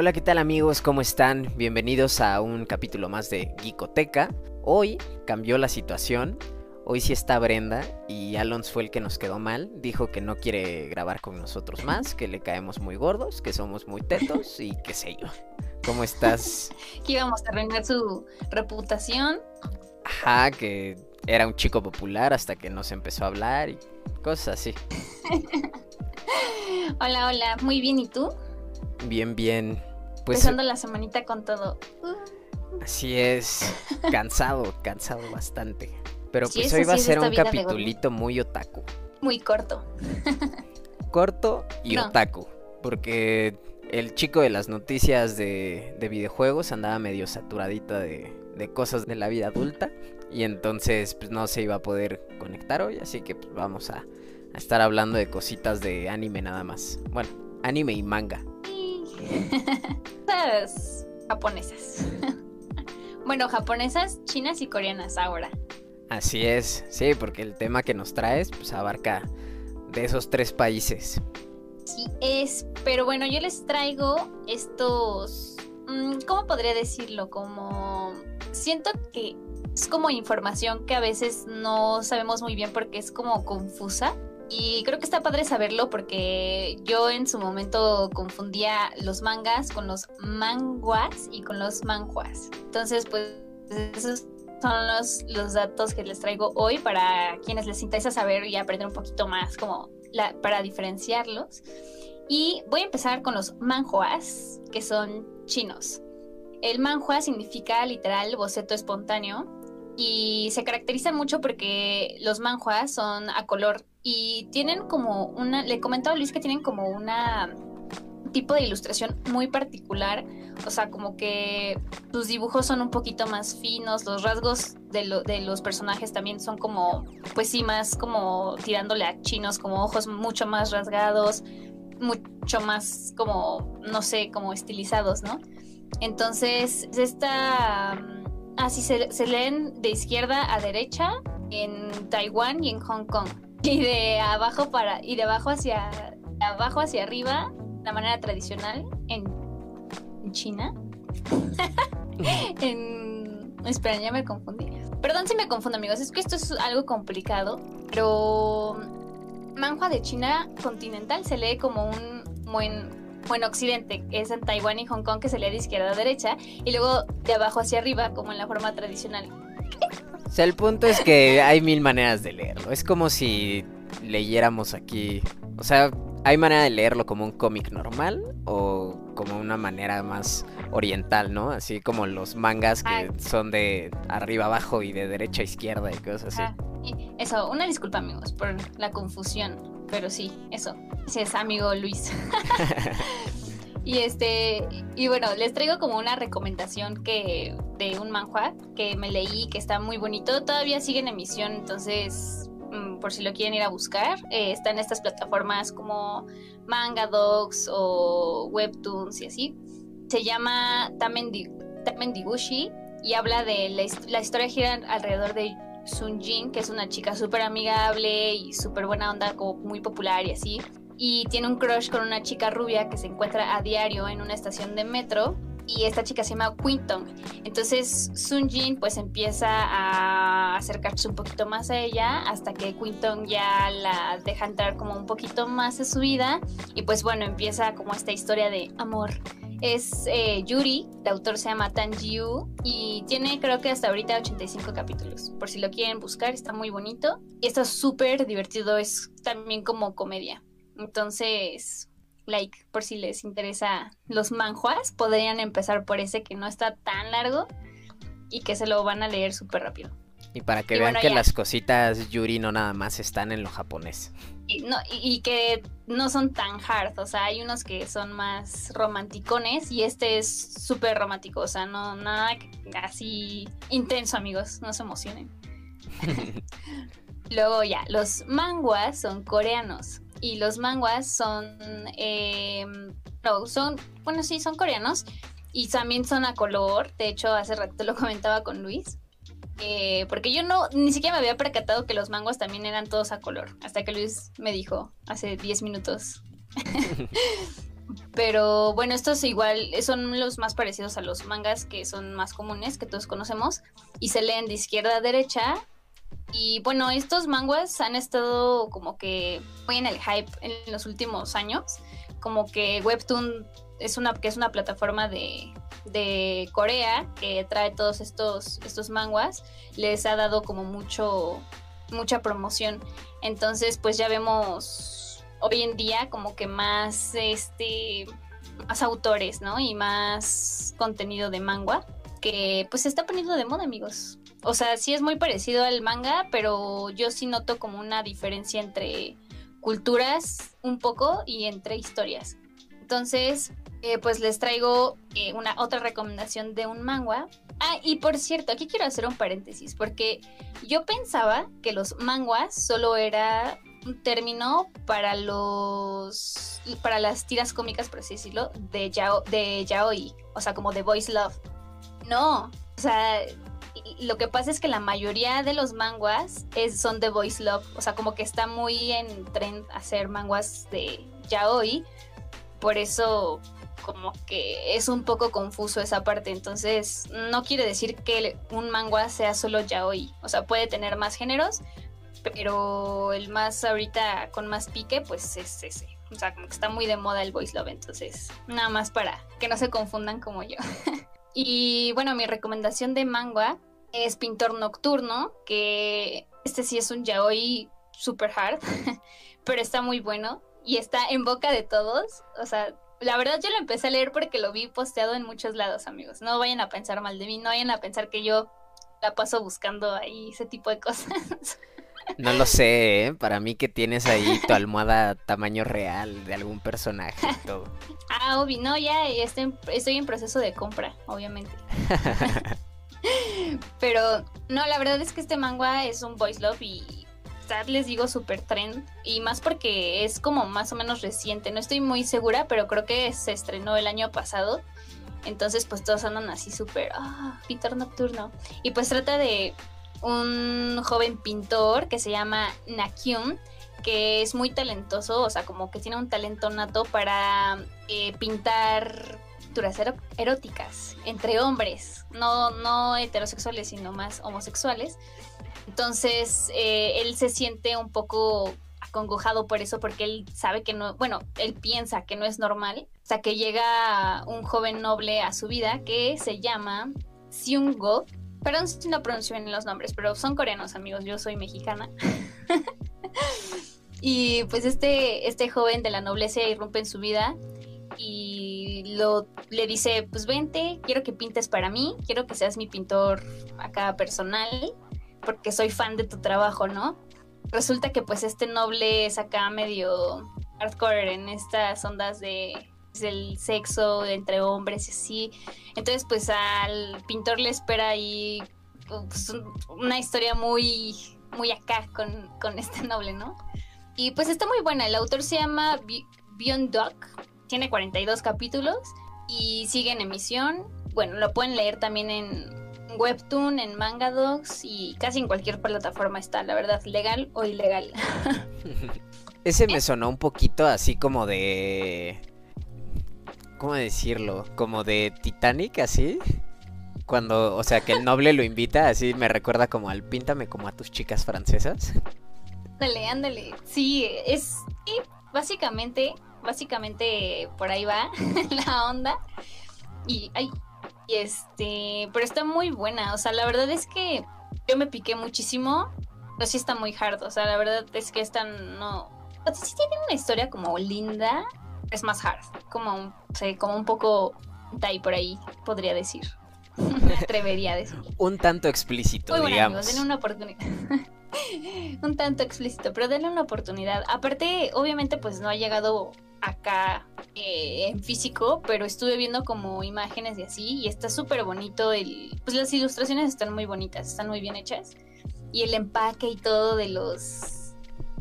Hola, ¿qué tal amigos? ¿Cómo están? Bienvenidos a un capítulo más de Geekoteca. Hoy cambió la situación. Hoy sí está Brenda y Alons fue el que nos quedó mal. Dijo que no quiere grabar con nosotros más, que le caemos muy gordos, que somos muy tetos y qué sé yo. ¿Cómo estás? que íbamos a arruinar su reputación. Ajá, que era un chico popular hasta que nos empezó a hablar y cosas así. hola, hola, muy bien, ¿y tú? Bien, bien. Pues, Empezando la semanita con todo. Así es, cansado, cansado bastante. Pero pues hoy va a ser un capitulito muy otaku. Muy corto. corto y otaku. Porque el chico de las noticias de, videojuegos andaba medio saturadita de, cosas de la vida adulta. Y entonces pues no se iba a poder conectar hoy. Así que pues, vamos a, a estar hablando de cositas de anime nada más. Bueno, anime y manga. Japonesas. bueno, japonesas, chinas y coreanas ahora. Así es, sí, porque el tema que nos traes pues abarca de esos tres países. Sí es, pero bueno, yo les traigo estos, mm, ¿cómo podría decirlo? Como siento que es como información que a veces no sabemos muy bien porque es como confusa. Y creo que está padre saberlo porque yo en su momento confundía los mangas con los manguas y con los manjuas. Entonces, pues esos son los, los datos que les traigo hoy para quienes les interesa saber y aprender un poquito más como para diferenciarlos. Y voy a empezar con los manjuas, que son chinos. El manhua significa literal boceto espontáneo y se caracterizan mucho porque los manjuas son a color y tienen como una, le comentaba a Luis que tienen como una tipo de ilustración muy particular, o sea, como que sus dibujos son un poquito más finos, los rasgos de, de los personajes también son como, pues sí, más como tirándole a chinos, como ojos mucho más rasgados, mucho más como, no sé, como estilizados, ¿no? Entonces, esta... Así se, se leen de izquierda a derecha en Taiwán y en Hong Kong y de abajo para y de abajo hacia abajo hacia arriba la manera tradicional en, China en espera ya me confundí perdón si me confundo amigos es que esto es algo complicado pero manhua de China continental se lee como un buen bueno, occidente, es en Taiwán y Hong Kong que se lee de izquierda a derecha, y luego de abajo hacia arriba, como en la forma tradicional. O sea, el punto es que hay mil maneras de leerlo. Es como si leyéramos aquí. O sea, hay manera de leerlo como un cómic normal o como una manera más oriental, ¿no? Así como los mangas que son de arriba abajo y de derecha a izquierda y cosas así. eso, una disculpa amigos por la confusión, pero sí, eso. Sí es amigo Luis. Y este, y bueno, les traigo como una recomendación que de un manhua que me leí, que está muy bonito. Todavía sigue en emisión, entonces mm, por si lo quieren ir a buscar, eh, está en estas plataformas como Manga Dogs o Webtoons y así. Se llama Tamen, y habla de la, la historia gira alrededor de Sun Jin, que es una chica súper amigable y súper buena onda, como muy popular y así y tiene un crush con una chica rubia que se encuentra a diario en una estación de metro y esta chica se llama Quinton. Entonces Sun Jin pues empieza a acercarse un poquito más a ella hasta que Quinton ya la deja entrar como un poquito más a su vida y pues bueno empieza como esta historia de amor. Es eh, Yuri, el autor se llama Tan Jiu y tiene creo que hasta ahorita 85 capítulos. Por si lo quieren buscar, está muy bonito. Y está súper divertido, es también como comedia. Entonces, like, por si les interesa los manjuas, podrían empezar por ese que no está tan largo y que se lo van a leer súper rápido. Y para que vean que las cositas Yuri no nada más están en lo japonés. Y, no, y, que no son tan hard, o sea, hay unos que son más romanticones y este es súper romántico, o sea, no nada así intenso, amigos, no se emocionen. Luego ya, los manguas son coreanos y los manguas son, eh, no, son, bueno, sí, son coreanos y también son a color. De hecho, hace rato lo comentaba con Luis. Eh, porque yo no, ni siquiera me había percatado que los manguas también eran todos a color. Hasta que Luis me dijo hace 10 minutos. Pero bueno, estos igual son los más parecidos a los mangas que son más comunes, que todos conocemos, y se leen de izquierda a derecha. Y bueno, estos manguas han estado como que muy en el hype en los últimos años. Como que Webtoon es una, que es una plataforma de, de Corea que trae todos estos, estos manguas, les ha dado como mucho, mucha promoción. Entonces, pues ya vemos hoy en día como que más, este, más autores, ¿no? Y más contenido de manga que pues se está poniendo de moda, amigos. O sea, sí es muy parecido al manga, pero yo sí noto como una diferencia entre culturas un poco y entre historias. Entonces, eh, pues les traigo eh, una otra recomendación de un manga. Ah, y por cierto, aquí quiero hacer un paréntesis, porque yo pensaba que los manguas solo era un término para los para las tiras cómicas, por así decirlo, de, yao, de yaoi, o sea, como de voice love. No, o sea, lo que pasa es que la mayoría de los manguas son de voice love, o sea, como que está muy en trend hacer manguas de yaoi, por eso como que es un poco confuso esa parte. Entonces, no quiere decir que un manga sea solo yaoi. O sea, puede tener más géneros, pero el más ahorita con más pique, pues es ese. O sea, como que está muy de moda el voice love. Entonces, nada más para que no se confundan como yo. y bueno, mi recomendación de manga es Pintor Nocturno, que este sí es un yaoi super hard, pero está muy bueno y está en boca de todos. O sea, la verdad yo lo empecé a leer porque lo vi posteado en muchos lados, amigos. No vayan a pensar mal de mí, no vayan a pensar que yo la paso buscando ahí ese tipo de cosas. No lo sé, ¿eh? para mí que tienes ahí tu almohada tamaño real de algún personaje y todo. Ah, obvio, no, ya estoy, estoy en proceso de compra, obviamente. Pero no, la verdad es que este manga es un voice love y les digo super trend y más porque es como más o menos reciente. No estoy muy segura, pero creo que se estrenó el año pasado. Entonces pues todos andan así súper, ah, pintor nocturno. Y pues trata de un joven pintor que se llama Nakyun, que es muy talentoso, o sea, como que tiene un talento nato para eh, pintar eróticas entre hombres, no, no heterosexuales, sino más homosexuales. Entonces, eh, él se siente un poco acongojado por eso, porque él sabe que no, bueno, él piensa que no es normal, sea, que llega un joven noble a su vida que se llama Seung-go. Perdón si no pronuncio bien los nombres, pero son coreanos, amigos, yo soy mexicana. y pues este, este joven de la nobleza irrumpe en su vida y lo, le dice, pues vente, quiero que pintes para mí, quiero que seas mi pintor acá personal porque soy fan de tu trabajo, ¿no? Resulta que pues este noble es acá medio hardcore en estas ondas de del sexo entre hombres y así. Entonces pues al pintor le espera ahí pues, una historia muy, muy acá con, con, este noble, ¿no? Y pues está muy buena. El autor se llama Beyond Duck, tiene 42 capítulos y sigue en emisión. Bueno, lo pueden leer también en Webtoon, en Mangadogs y casi en cualquier plataforma está, la verdad, legal o ilegal. Ese me sonó un poquito así como de... ¿Cómo decirlo? Como de Titanic, así. Cuando, o sea, que el noble lo invita, así me recuerda como al píntame como a tus chicas francesas. Ándale, ándale. Sí, es... básicamente, básicamente por ahí va la onda. Y, ay, este, pero está muy buena. O sea, la verdad es que yo me piqué muchísimo. Pero sí está muy hard. O sea, la verdad es que esta no. O sea, sí tiene una historia como linda. Es más hard. Como, un, como un poco. ahí por ahí, podría decir. me atrevería a decir. un tanto explícito, muy digamos. denle una oportunidad. un tanto explícito, pero denle una oportunidad. Aparte, obviamente, pues no ha llegado acá eh, en físico, pero estuve viendo como imágenes y así, y está súper bonito. El, pues las ilustraciones están muy bonitas, están muy bien hechas. Y el empaque y todo de los,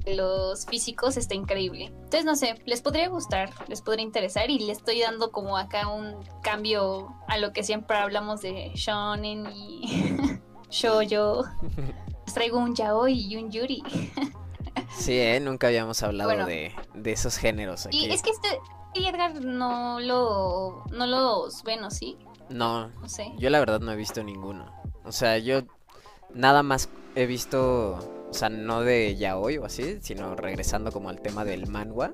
de los físicos está increíble. Entonces, no sé, les podría gustar, les podría interesar, y le estoy dando como acá un cambio a lo que siempre hablamos de shonen y shoujo. Les traigo un yaoi y un yuri. Sí, ¿eh? nunca habíamos hablado de, esos géneros. Aquí. Y es que este, Y Edgar no lo no los ven, ¿o sí? No, no sé. Yo la verdad no he visto ninguno. O sea, yo nada más he visto, o sea, no de ya hoy o así, sino regresando como al tema del manhwa.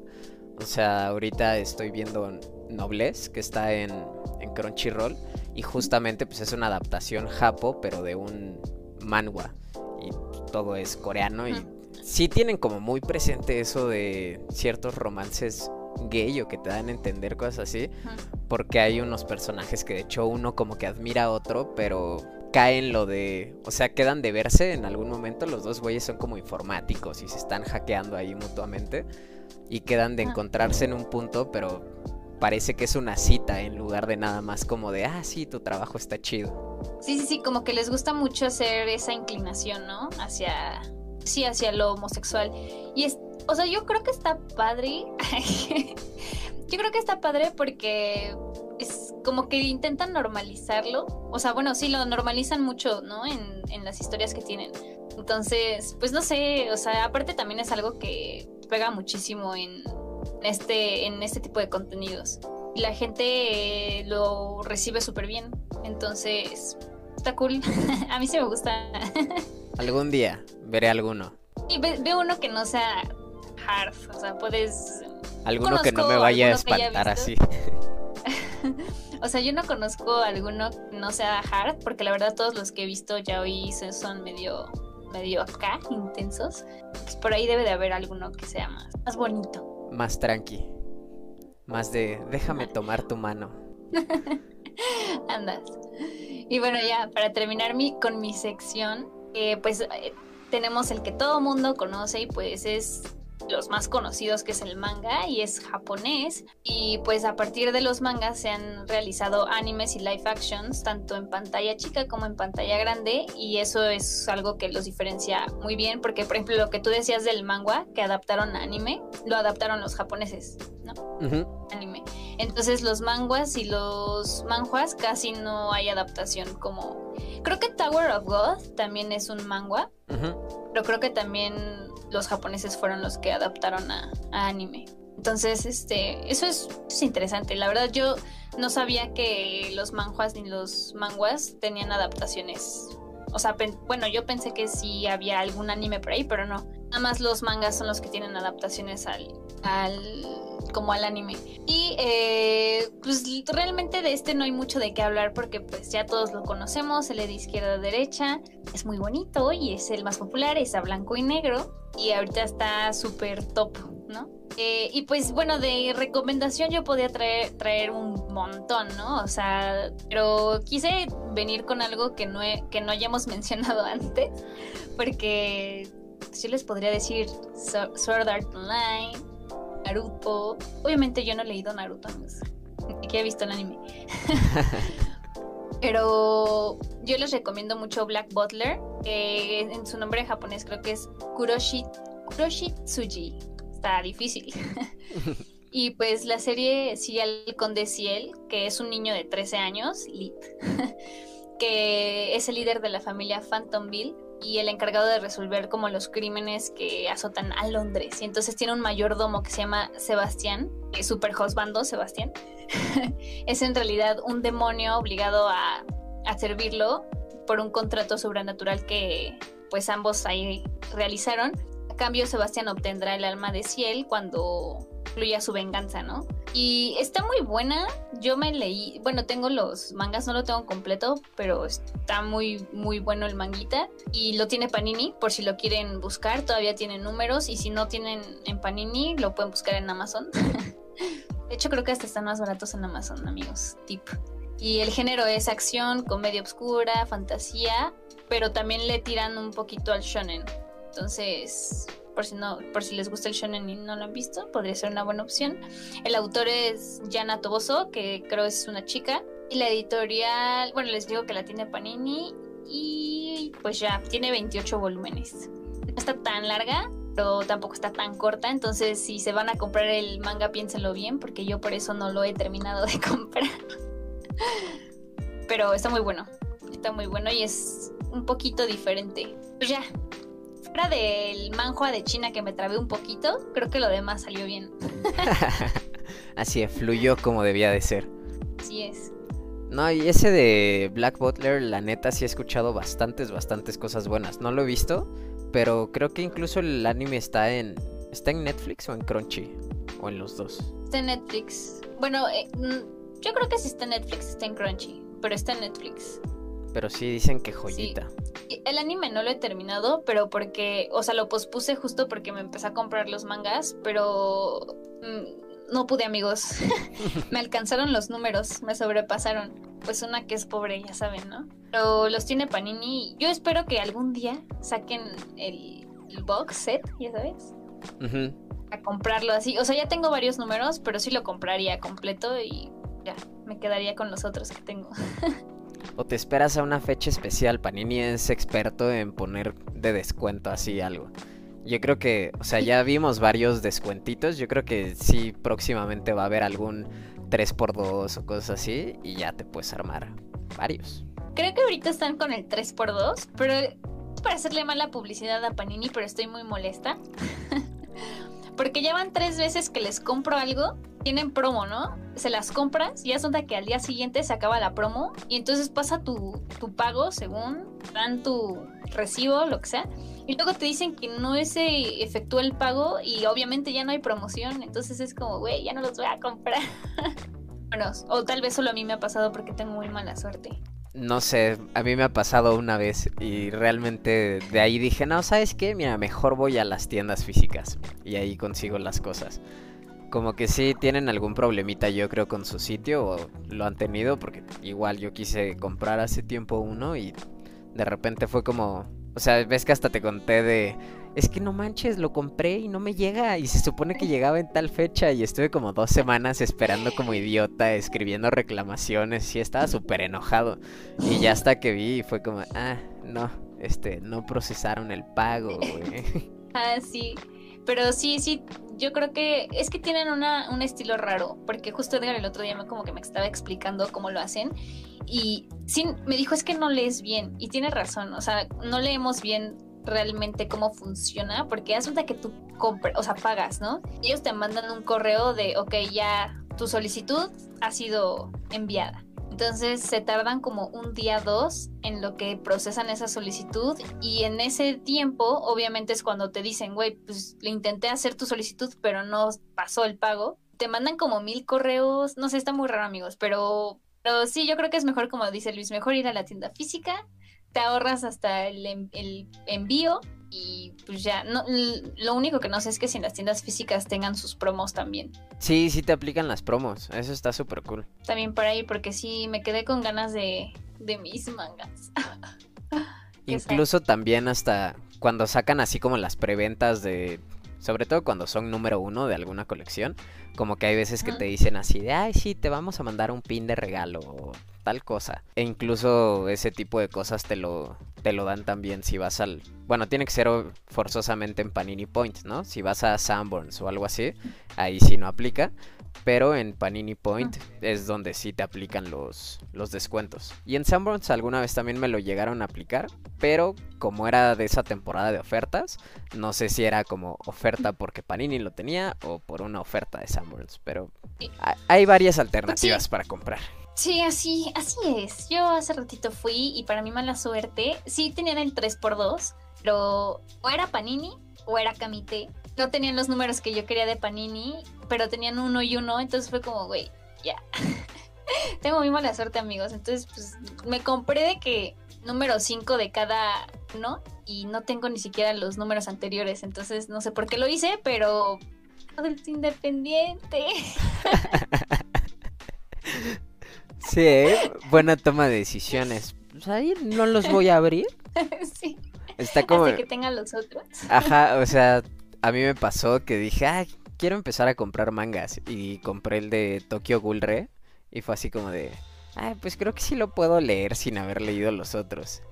O sea, ahorita estoy viendo Noblesse, que está en, en Crunchyroll, y justamente pues es una adaptación japo, pero de un manhwa. Y todo es coreano y sí tienen como muy presente eso de ciertos romances gay o que te dan a entender cosas así, porque hay unos personajes que de hecho uno como que admira a otro, pero cae en lo de, o sea, quedan de verse en algún momento, los dos güeyes son como informáticos y se están hackeando ahí mutuamente y quedan de encontrarse en un punto, pero parece que es una cita en lugar de nada más como de, ah, sí, tu trabajo está chido. Sí, sí, sí, como que les gusta mucho hacer esa inclinación, ¿no? Hacia, sí, hacia lo homosexual. Y es, o sea, yo creo que está padre. yo creo que está padre porque es como que intentan normalizarlo. O sea, bueno, sí, lo normalizan mucho, ¿no? En, en las historias que tienen. Entonces, pues no sé, o sea, aparte también es algo que pega muchísimo en, este, en este tipo de contenidos. Y la gente lo recibe súper bien. Entonces, está cool. A mí sí me gusta. Algún día veré alguno. Y ve, uno que no sea hard. O sea, puedes. Alguno que no me vaya a espantar así. o sea, yo no conozco alguno que no sea hard, porque la verdad todos los que he visto ya hoy son medio medio acá, intensos. Pues por ahí debe de haber alguno que sea más, más bonito. Más tranqui. Más de déjame tomar tu mano. Andas. Y bueno, ya, para terminar mi, con mi sección, eh, pues eh, tenemos el que todo mundo conoce y pues es los más conocidos que es el manga y es japonés y pues a partir de los mangas se han realizado animes y live actions tanto en pantalla chica como en pantalla grande y eso es algo que los diferencia muy bien porque por ejemplo lo que tú decías del manga que adaptaron a anime lo adaptaron los japoneses ¿no? Anime. Entonces los manguas y los manjuas casi no hay adaptación como... Creo que Tower of God también es un manga, pero creo que también los japoneses fueron los que adaptaron a, anime. Entonces, este, eso es, interesante. La verdad, yo no sabía que los manjuas ni los manguas tenían adaptaciones. O sea, bueno, yo pensé que sí había algún anime por ahí, pero no. Nada más los mangas son los que tienen adaptaciones al, al como al anime. Y eh, pues realmente de este no hay mucho de qué hablar porque pues ya todos lo conocemos, el de izquierda a derecha, es muy bonito y es el más popular, es a blanco y negro y ahorita está súper top, ¿no? Eh, y pues bueno, de recomendación yo podía traer, traer un montón, ¿no? O sea, pero quise venir con algo que no, que no hayamos mencionado antes, porque yo les podría decir Sword Art Online, Naruto. Obviamente yo no he leído Naruto, ni que he visto el anime. Pero yo les recomiendo mucho Black Butler. en su nombre japonés creo que es Kuroshi, Kuroshi Tsuji. Está difícil. y pues la serie sigue al conde Ciel, que es un niño de 13 años, Lit, que es el líder de la familia Phantomville y el encargado de resolver como los crímenes que azotan a Londres. Y entonces tiene un mayordomo que se llama Sebastián, super hostbando Sebastián. es en realidad un demonio obligado a, a servirlo por un contrato sobrenatural que pues ambos ahí realizaron. A cambio Sebastián obtendrá el alma de Ciel cuando incluya su venganza, ¿no? Y está muy buena. Yo me leí, bueno, tengo los mangas, no lo tengo completo, pero está muy, muy bueno el manguita. Y lo tiene Panini, por si lo quieren buscar, todavía tiene números. Y si no tienen en Panini, lo pueden buscar en Amazon. de hecho, creo que hasta están más baratos en Amazon, amigos. Tip. Y el género es acción, comedia oscura, fantasía, pero también le tiran un poquito al shonen. Entonces, por si no, por si les gusta el shonen y no lo han visto, podría ser una buena opción. El autor es Yana Toboso, que creo es una chica. Y la editorial, bueno, les digo que la tiene Panini. Y pues ya, tiene 28 volúmenes. No está tan larga, pero tampoco está tan corta. Entonces, si se van a comprar el manga, piénsenlo bien, porque yo por eso no lo he terminado de comprar. pero está muy bueno. Está muy bueno y es un poquito diferente. Pues ya, fuera del manhua de China que me trabé un poquito, creo que lo demás salió bien. así fluyó como debía de ser. Así es. No, y ese de Black Butler, la neta sí he escuchado bastantes, bastantes cosas buenas. No lo he visto, pero creo que incluso el anime está en está en Netflix o en Crunchy o en los dos. Está en Netflix. Bueno, eh, mm, yo creo que si está en Netflix está en Crunchy, pero está en Netflix. Pero sí dicen que joyita. El anime no lo he terminado, pero porque, o sea, lo pospuse justo porque me empecé a comprar los mangas, pero mm, no pude, amigos. me alcanzaron los números, me sobrepasaron. Pues una que es pobre, ya saben, ¿no? Pero los tiene Panini. Yo espero que algún día saquen el, box set, ya sabes. A comprarlo así. O sea, ya tengo varios números, pero sí lo compraría completo y ya, me quedaría con los otros que tengo. o te esperas a una fecha especial. Panini es experto en poner de descuento así algo. Yo creo que, o sea, ya vimos varios descuentitos. Yo creo que sí, próximamente va a haber algún 3x2 o cosas así. Y ya te puedes armar varios. Creo que ahorita están con el 3x2, pero para hacerle mala publicidad a Panini, pero estoy muy molesta. Porque ya van tres veces que les compro algo, tienen promo, ¿no? Se las compras y asunta que al día siguiente se acaba la promo y entonces pasa tu, tu pago según dan tu recibo, lo que sea. Y luego te dicen que no se efectúa el pago y obviamente ya no hay promoción. Entonces es como, güey, ya no los voy a comprar. bueno, o tal vez solo a mí me ha pasado porque tengo muy mala suerte no sé, a mí me ha pasado una vez y realmente de ahí dije, no, ¿sabes qué? Mira, mejor voy a las tiendas físicas y ahí consigo las cosas. Como que sí tienen algún problemita yo creo con su sitio o lo han tenido porque igual yo quise comprar hace tiempo uno y de repente fue como, o sea, ves que hasta te conté de es que no manches, lo compré y no me llega y se supone que llegaba en tal fecha y estuve como dos semanas esperando como idiota, escribiendo reclamaciones y estaba súper enojado. Y ya hasta que vi fue como, ah, no, este, no procesaron el pago, güey. Ah, sí. Pero sí, sí, yo creo que es que tienen una, un estilo raro, porque justo Edgar el otro día me, como que me estaba explicando cómo lo hacen y sí, me dijo es que no lees bien y tiene razón, o sea, no leemos bien realmente cómo funciona, porque resulta que tú compras, o sea, pagas, ¿no? Ellos te mandan un correo de, ok, ya tu solicitud ha sido enviada. Entonces se tardan como un día dos en lo que procesan esa solicitud y en ese tiempo obviamente es cuando te dicen, güey, pues le intenté hacer tu solicitud pero no pasó el pago. Te mandan como mil correos, no sé, está muy raro amigos, pero, pero sí, yo creo que es mejor como dice Luis, mejor ir a la tienda física, te ahorras hasta el, envío y pues ya, no, lo único que no sé es que si en las tiendas físicas tengan sus promos también. Sí, sí te aplican las promos, eso está súper cool. También por ahí, porque sí, me quedé con ganas de, de mis mangas. Incluso también hasta cuando sacan así como las preventas de sobre todo cuando son número uno de alguna colección, como que hay veces que te dicen así de, ay, sí, te vamos a mandar un pin de regalo o tal cosa. E incluso ese tipo de cosas te lo, te lo dan también si vas al... Bueno, tiene que ser forzosamente en Panini Point, ¿no? Si vas a Sanborns o algo así, ahí sí no aplica. Pero en Panini Point es donde sí te aplican los, los descuentos. Y en Sanborns alguna vez también me lo llegaron a aplicar. Pero como era de esa temporada de ofertas, no sé si era como oferta porque Panini lo tenía o por una oferta de Sanborns. Pero hay varias alternativas para comprar. Sí, así, así es. Yo hace ratito fui y para mi mala suerte, sí tenían el 3x2, pero o era Panini o era Kamite no tenían los números que yo quería de Panini, pero tenían uno y uno, entonces fue como, güey, ya. Tengo muy mala suerte, amigos. Entonces, pues me compré de que número 5 de cada uno y no tengo ni siquiera los números anteriores, entonces no sé por qué lo hice, pero adulto independiente. sí, ¿eh? buena toma de decisiones. Pues ahí no los voy a abrir. sí. Está como que tengan los otros. Ajá, o sea, a mí me pasó que dije, ah, quiero empezar a comprar mangas. Y compré el de Tokyo Ghoul Re. Y fue así como de, ah, pues creo que sí lo puedo leer sin haber leído los otros.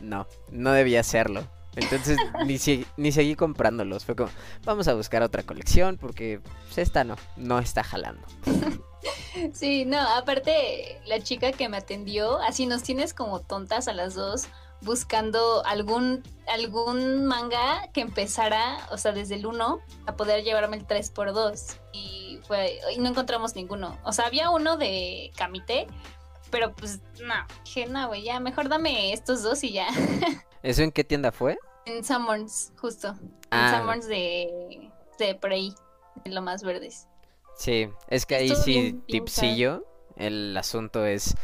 No, no debía hacerlo. Entonces ni, ni seguí comprándolos. Fue como, vamos a buscar otra colección porque pues, esta no, no está jalando. Sí, no, aparte la chica que me atendió, así nos tienes como tontas a las dos buscando algún, algún manga que empezara, o sea, desde el 1 a poder llevarme el 3x2. Y fue, y no encontramos ninguno. O sea, había uno de Camité, pero pues no, dije, no, güey, ya, mejor dame estos dos y ya. ¿Eso en qué tienda fue? En Summers, justo. Ah. En Summers de, de por ahí, de lo más verdes. Sí, es que ahí Estuvo sí, bien- bien tipsillo. El asunto es,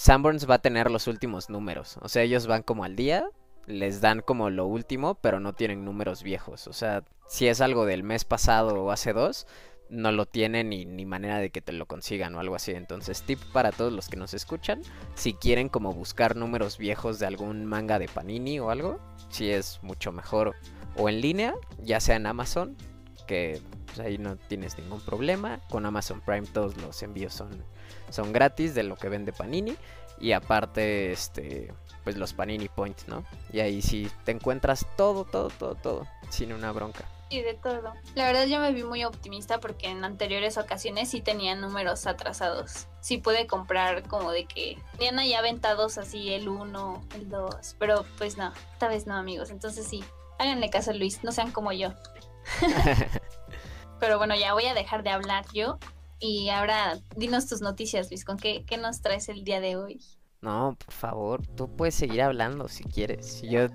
Sanborns va a tener los últimos números. O sea, ellos van como al día, les dan como lo último, pero no tienen números viejos. O sea, si es algo del mes pasado o hace dos, no lo tienen ni, ni manera de que te lo consigan o algo así. Entonces, tip para todos los que nos escuchan, si quieren como buscar números viejos de algún manga de Panini o algo, si es mucho mejor o en línea, ya sea en Amazon, que pues, ahí no tienes ningún problema. Con Amazon Prime todos los envíos son, son gratis de lo que vende Panini. Y aparte, este, pues los Panini Points, ¿no? Y ahí sí te encuentras todo, todo, todo, todo, sin una bronca. Y de todo. La verdad yo me vi muy optimista porque en anteriores ocasiones sí tenía números atrasados. Sí pude comprar como de que tenían ahí aventados así el 1, el 2. Pero pues no, esta vez no amigos. Entonces sí, háganle caso a Luis, no sean como yo. Pero bueno, ya voy a dejar de hablar yo. Y ahora dinos tus noticias, Luis. ¿Con qué, qué nos traes el día de hoy? No, por favor, tú puedes seguir hablando si quieres. Yo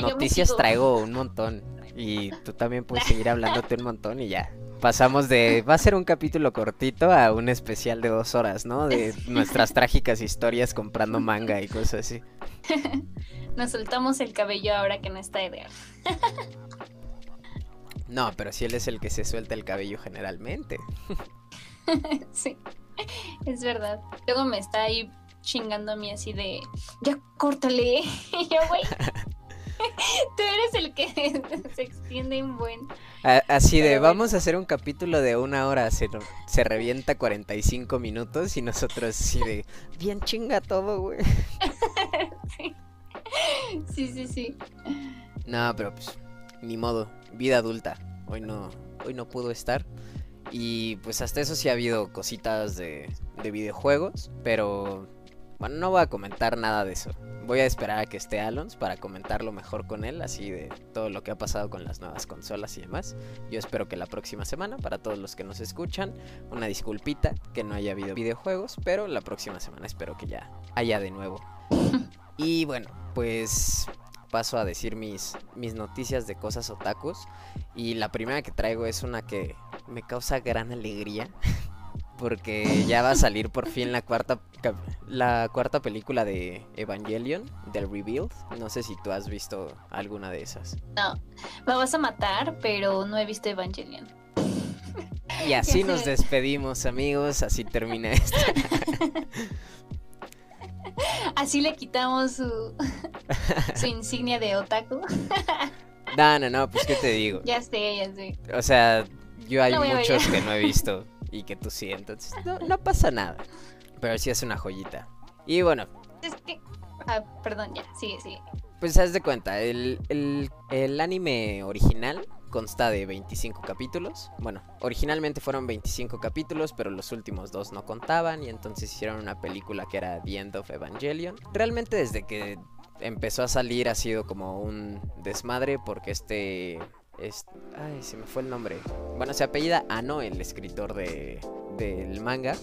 noticias traigo un montón. Y tú también puedes seguir hablándote un montón y ya. Pasamos de. Va a ser un capítulo cortito a un especial de dos horas, ¿no? De nuestras trágicas historias comprando manga y cosas así. Nos soltamos el cabello ahora que no está Edgar. No, pero si él es el que se suelta el cabello generalmente. sí, es verdad. Luego me está ahí chingando a mí así de, ya córtale. Y yo, güey, tú eres el que se extiende un buen. Así de, vamos a hacer un capítulo de una hora, se, se revienta 45 minutos y nosotros así de, bien chinga todo, güey. sí. sí, sí, sí. No, pero pues, ni modo, vida adulta. Hoy no, hoy no pudo estar. Y pues hasta eso sí ha habido cositas de, de videojuegos, pero bueno, no voy a comentar nada de eso. Voy a esperar a que esté Alons para comentarlo mejor con él, así de todo lo que ha pasado con las nuevas consolas y demás. Yo espero que la próxima semana, para todos los que nos escuchan, una disculpita que no haya habido videojuegos, pero la próxima semana espero que ya haya de nuevo. Y bueno, pues paso a decir mis, mis noticias de cosas otakus. Y la primera que traigo es una que me causa gran alegría. Porque ya va a salir por fin la cuarta, la cuarta película de Evangelion, del Rebuild. No sé si tú has visto alguna de esas. No, me vas a matar, pero no he visto Evangelion. Y así nos despedimos, amigos. Así termina esto. Así le quitamos su, su insignia de otaku. No, no, no, pues qué te digo. ya sé, ya sé. O sea, yo hay No muchos que no he visto y que tú sí, entonces no, no pasa nada. Pero sí es una joyita. Y bueno, Es que... Ah, perdón, ya, sigue, sigue. pues haz de cuenta, el, el, el anime original consta de 25 capítulos. Bueno, originalmente fueron 25 capítulos, pero los últimos dos no contaban y entonces hicieron una película que era The End of Evangelion. Realmente desde que empezó a salir ha sido como un desmadre porque este... es- ay, se me fue el nombre. Bueno, se apellida Ano, el escritor de, del manga.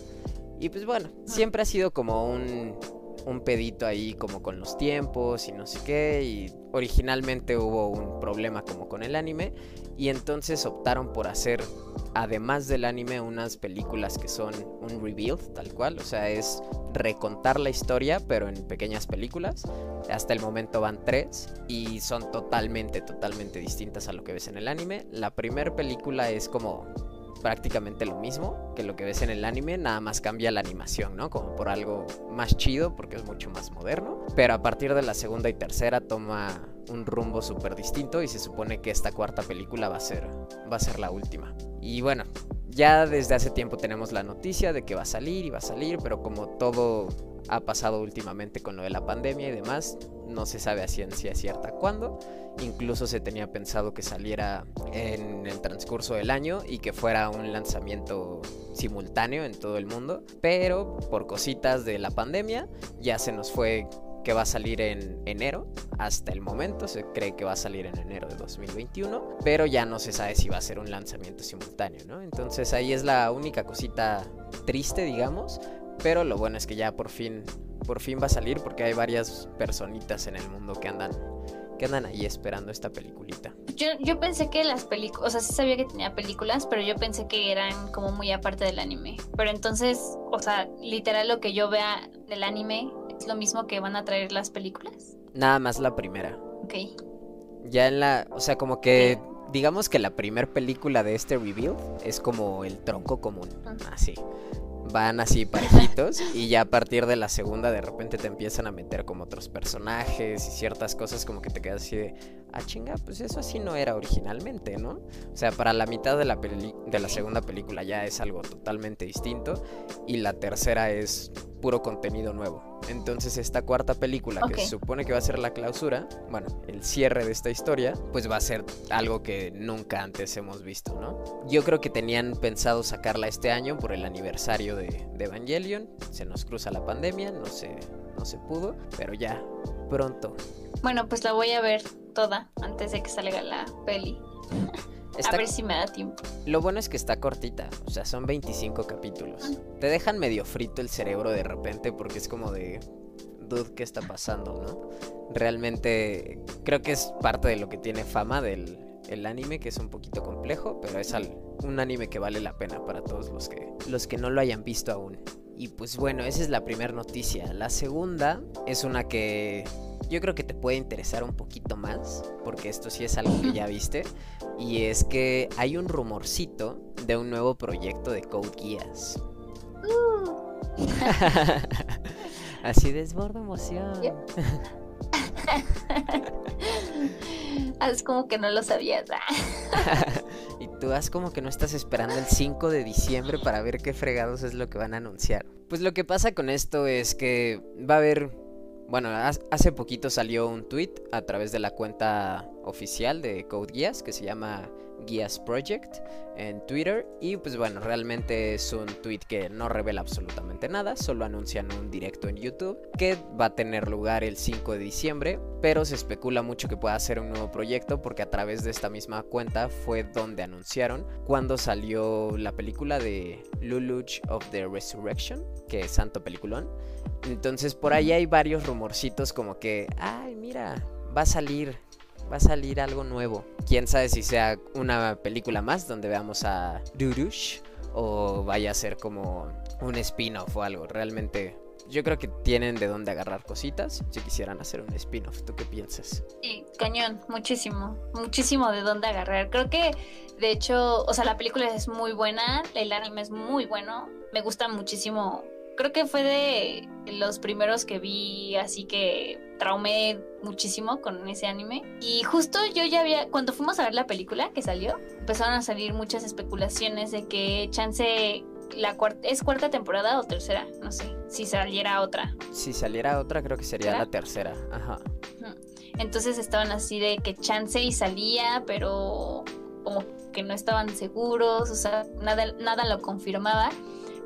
Y pues bueno, siempre ha sido como un, un pedito ahí como con los tiempos y no sé qué. Y originalmente hubo un problema como con el anime. Y entonces optaron por hacer, además del anime, unas películas que son un rebuild, tal cual. O sea, es recontar la historia, pero en pequeñas películas. Hasta el momento van tres y son totalmente, totalmente distintas a lo que ves en el anime. La primera película es como prácticamente lo mismo que lo que ves en el anime, nada más cambia la animación, ¿no? Como por algo más chido porque es mucho más moderno. Pero a partir de la segunda y tercera toma un rumbo súper distinto y se supone que esta cuarta película va a ser va a ser la última. Y bueno, ya desde hace tiempo tenemos la noticia de que va a salir y va a salir, pero como todo ha pasado últimamente con lo de la pandemia y demás, no se sabe a ciencia cierta cuándo. Incluso se tenía pensado que saliera en el transcurso del año y que fuera un lanzamiento simultáneo en todo el mundo, pero por cositas de la pandemia ya se nos fue que va a salir en enero. Hasta el momento se cree que va a salir en enero de 2021, pero ya no se sabe si va a ser un lanzamiento simultáneo, ¿no? Entonces ahí es la única cosita triste, digamos, pero lo bueno es que ya por fin por fin va a salir porque hay varias personitas en el mundo que andan que andan ahí esperando esta peliculita. Yo, yo pensé que las películas, o sea, sí sabía que tenía películas, pero yo pensé que eran como muy aparte del anime. Pero entonces, o sea, literal lo que yo vea del anime es lo mismo que van a traer las películas. Nada más la primera. Ok. Ya en la, o sea, como que digamos que la primera película de este review es como el tronco común, así van así parejitos y ya a partir de la segunda de repente te empiezan a meter como otros personajes y ciertas cosas como que te quedas así de, ah chinga, pues eso así no era originalmente, ¿no? O sea, para la mitad de la, de la segunda película ya es algo totalmente distinto y la tercera es puro contenido nuevo. Entonces esta cuarta película, que se supone que va a ser la clausura, bueno, el cierre de esta historia, pues va a ser algo que nunca antes hemos visto, ¿no? Yo creo que tenían pensado sacarla este año por el aniversario de, Evangelion. Se nos cruza la pandemia, no se, no se pudo, pero ya, pronto. Bueno, pues la voy a ver toda antes de que salga la peli. a ver si me da tiempo. Lo bueno es que está cortita, o sea, son 25 capítulos. Te dejan medio frito el cerebro de repente porque es como de, dude, ¿qué está pasando, no? Realmente creo que es parte de lo que tiene fama del el anime, que es un poquito complejo, pero es un anime que vale la pena para todos los que, los que no lo hayan visto aún. Y pues bueno, esa es la primera noticia. La segunda es una que yo creo que te puede interesar un poquito más, porque esto sí es algo que ya viste, y es que hay un rumorcito de un nuevo proyecto de Code Geass. Uh. Así desbordo emoción. haz como que no lo sabías. Tú haz como que no estás esperando el 5 de diciembre para ver qué fregados es lo que van a anunciar. Pues lo que pasa con esto es que va a haber bueno, hace poquito salió un tweet a través de la cuenta oficial de Code que se llama Guías Project en Twitter y pues bueno, realmente es un tweet que no revela absolutamente nada, solo anuncian un directo en YouTube que va a tener lugar el 5 de diciembre, pero se especula mucho que pueda ser un nuevo proyecto porque a través de esta misma cuenta fue donde anunciaron cuando salió la película de Luluch of the Resurrection, que es santo peliculón. Entonces por ahí hay varios rumorcitos como que, ay, mira, va a salir, va a salir algo nuevo. Quién sabe si sea una película más donde veamos a Durush o vaya a ser como un spin-off o algo. Realmente yo creo que tienen de dónde agarrar cositas si quisieran hacer un spin-off. ¿Tú qué piensas? Sí, cañón, muchísimo, muchísimo de dónde agarrar. Creo que, de hecho, o sea, la película es muy buena, el anime es muy bueno, me gusta muchísimo creo que fue de los primeros que vi, así que traumé muchísimo con ese anime. Y justo yo ya había, cuando fuimos a ver la película que salió, empezaron a salir muchas especulaciones de que chance la cuarta, es cuarta temporada o tercera, no sé, si saliera otra. Si saliera otra, creo que sería la tercera, ajá. Entonces estaban así de que chance y salía, pero como que no estaban seguros, o sea, nada, nada lo confirmaba.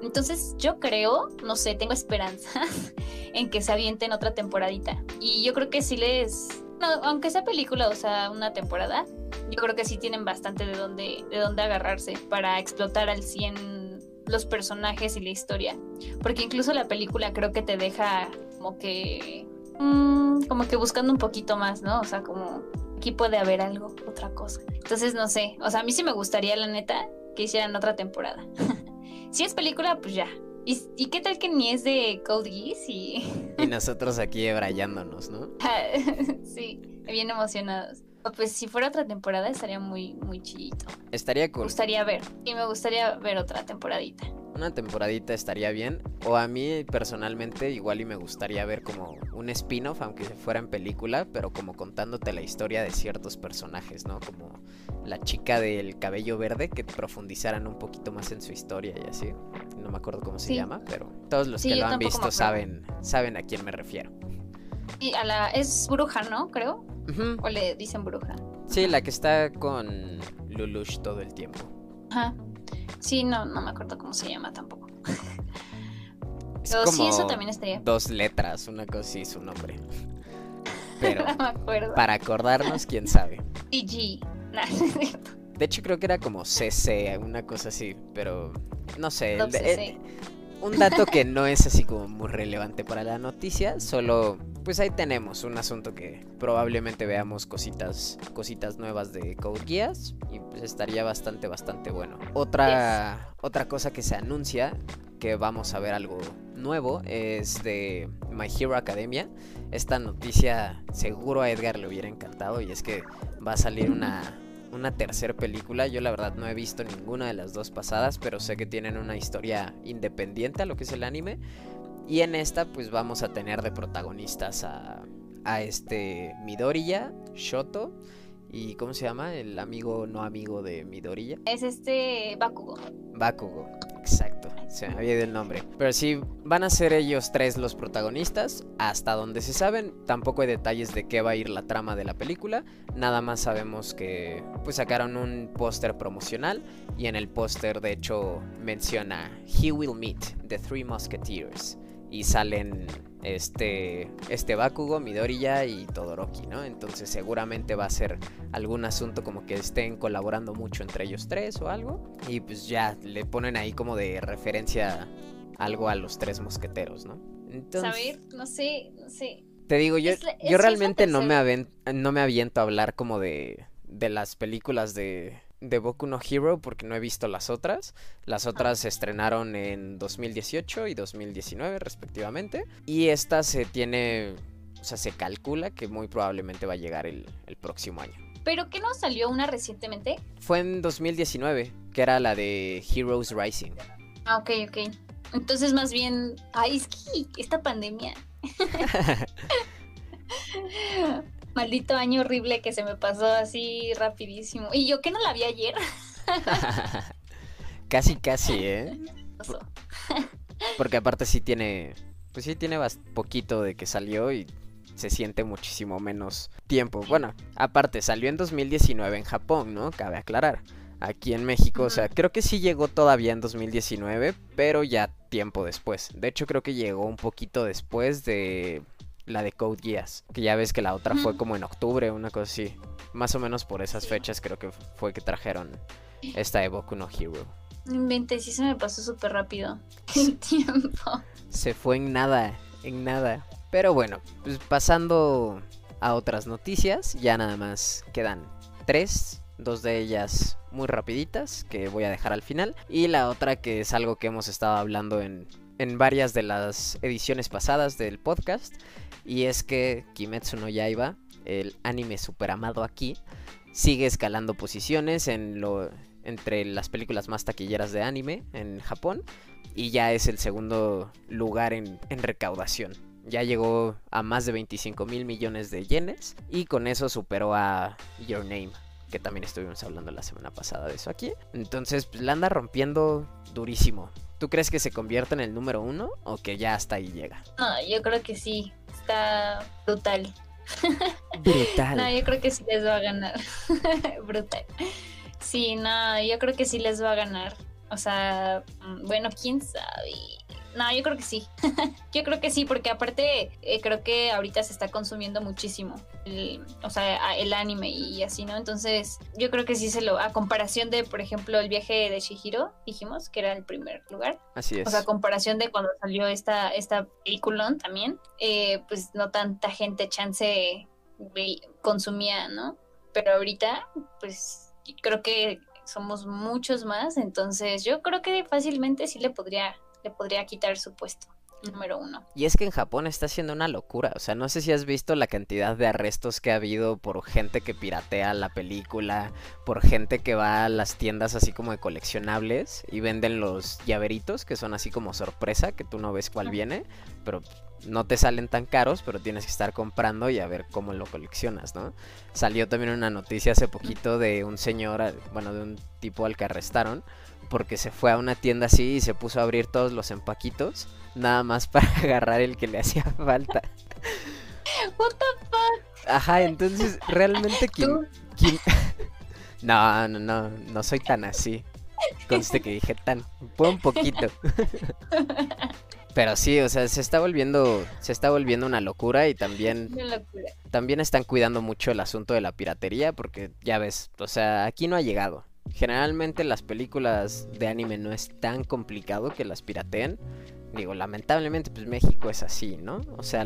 Entonces yo creo, no sé, tengo esperanza en que se avienten otra temporadita. Y yo creo que sí les, no, aunque sea película o sea una temporada, yo creo que sí tienen bastante de dónde, de dónde agarrarse para explotar al 100 los personajes y la historia. Porque incluso la película creo que te deja como que... Mm, como que buscando un poquito más, ¿no? O sea, como aquí puede haber algo, otra cosa. Entonces, no sé, o sea, a mí sí me gustaría, la neta, que hicieran otra temporada. Si es película, pues ya. ¿Y, qué tal que ni es de Code Geass? Y... y nosotros aquí ebrayándonos, ¿no? sí, bien emocionados. Pues si fuera otra temporada estaría muy, muy chillito. Estaría cool. Me gustaría ver. Y me gustaría ver otra temporadita una temporadita estaría bien. O a mí personalmente igual y me gustaría ver como un spin-off, aunque fuera en película, pero como contándote la historia de ciertos personajes, ¿no? Como la chica del cabello verde, que profundizaran un poquito más en su historia y así. No me acuerdo cómo se llama, pero todos los que lo han visto saben, saben a quién me refiero. Y a la es bruja, ¿no? Creo. O le dicen bruja. Sí, la que está con Lulush todo el tiempo. Ajá. Sí, no, no me acuerdo cómo se llama tampoco. Pero sí, eso también estaría. Dos letras, una cosa así, su nombre. Pero no me acuerdo. para acordarnos, quién sabe. De hecho, creo que era como CC, una cosa así, pero no sé. El- eh, un dato que no es así como muy relevante para la noticia, solo pues ahí tenemos un asunto que probablemente veamos cositas cositas nuevas de Code Geass y pues estaría bastante bastante bueno. Otra otra cosa que se anuncia que vamos a ver algo nuevo es de My Hero Academia. Esta noticia seguro a Edgar le hubiera encantado y es que va a salir una una tercera película. Yo la verdad no he visto ninguna de las dos pasadas, pero sé que tienen una historia independiente a lo que es el anime. Y en esta pues vamos a tener de protagonistas a, a este Midoriya, Shoto y ¿cómo se llama? El amigo no amigo de Midoriya. Es este Bakugo. Bakugo, exacto, se había ido el nombre. Pero sí, van a ser ellos tres los protagonistas, hasta donde se saben, tampoco hay detalles de qué va a ir la trama de la película, nada más sabemos que pues sacaron un póster promocional. Y en el póster de hecho menciona He will meet the Three Musketeers y salen este este Bakugo, Midoriya y Todoroki, ¿no? Entonces seguramente va a ser algún asunto como que estén colaborando mucho entre ellos tres o algo. Y pues ya le ponen ahí como de referencia algo a los tres mosqueteros, ¿no? Entonces, Saber, no sé, no sé. te digo, yo, Es la- es- yo realmente no me, tercera. aven- no me aviento a hablar como de, de las películas de, de Boku no Hero porque no he visto las otras. Las otras se estrenaron en 2018 y 2019 respectivamente. Y esta se tiene, o sea, se calcula que muy probablemente va a llegar el, el próximo año. ¿Pero qué no salió una recientemente? Fue en 2019, que era la de Heroes Rising. Ah, ok, ok. Entonces más bien, ay, es que esta pandemia. Maldito año horrible que se me pasó así rapidísimo. Y yo que no la vi ayer. casi, casi, ¿eh? Porque aparte sí tiene, pues sí tiene poquito de que salió y se siente muchísimo menos tiempo. Bueno, aparte salió en 2019 en Japón, ¿no? Cabe aclarar. Aquí en México, o sea, creo que sí llegó todavía en 2019, pero ya tiempo después. De hecho, creo que llegó un poquito después de la de Code Geass, que ya ves que la otra fue como en octubre, una cosa así. Más o menos por esas fechas creo que fue que trajeron esta de Boku no Hero. No inventes, sí se me pasó súper rápido el tiempo. Se fue en nada, en nada. Pero bueno, pues pasando a otras noticias, ya nada más quedan tres, dos de ellas muy rapiditas que voy a dejar al final y la otra que es algo que hemos estado hablando en, en varias de las ediciones pasadas del podcast y es que Kimetsu no Yaiba, el anime super amado aquí, sigue escalando posiciones entre las películas más taquilleras de anime en Japón y ya es el segundo lugar en, en recaudación. Ya llegó a más de 25 mil millones de yenes y con eso superó a Your Name, que también estuvimos hablando la semana pasada de eso aquí. Entonces, pues la anda rompiendo durísimo. ¿Tú crees que se convierta en el número uno o que ya hasta ahí llega? No, yo creo que sí. Está brutal. Brutal. No, yo creo que sí les va a ganar. brutal. Sí, no, yo creo que sí les va a ganar. O sea, mm, bueno, quién sabe. No, yo creo que sí. yo creo que sí, porque aparte eh, creo que ahorita se está consumiendo muchísimo. El, o sea, el anime y así, ¿no? Entonces, yo creo que sí se lo. A comparación de, por ejemplo, el viaje de Shihiro, dijimos que era el primer lugar. Así es. O sea, a comparación de cuando salió esta, esta peliculón también, eh, pues no tanta gente chance consumía, ¿no? Pero ahorita, pues creo que somos muchos más, entonces yo creo que fácilmente sí le podría, le podría quitar su puesto número uno. Y es que en Japón está siendo una locura. O sea, no sé si has visto la cantidad de arrestos que ha habido por gente que piratea la película, por gente que va a las tiendas así como de coleccionables y venden los llaveritos que son así como sorpresa, que tú no ves cuál viene, pero no te salen tan caros, pero tienes que estar comprando y a ver cómo lo coleccionas, ¿no? Salió también una noticia hace poquito de un señor, bueno, de un tipo al que arrestaron porque se fue a una tienda así y se puso a abrir todos los empaquitos, nada más para agarrar el que le hacía falta. What the fuck? Ajá, entonces realmente quien- No, no, no, no soy tan así. Conste que dije tan, fue un poquito. Pero sí, o sea, se está volviendo, se está volviendo una locura y también, Una locura. también están cuidando mucho el asunto de la piratería porque ya ves, o sea, aquí no ha llegado. Generalmente las películas de anime no es tan complicado que las pirateen. Digo, lamentablemente pues México es así, ¿no? O sea,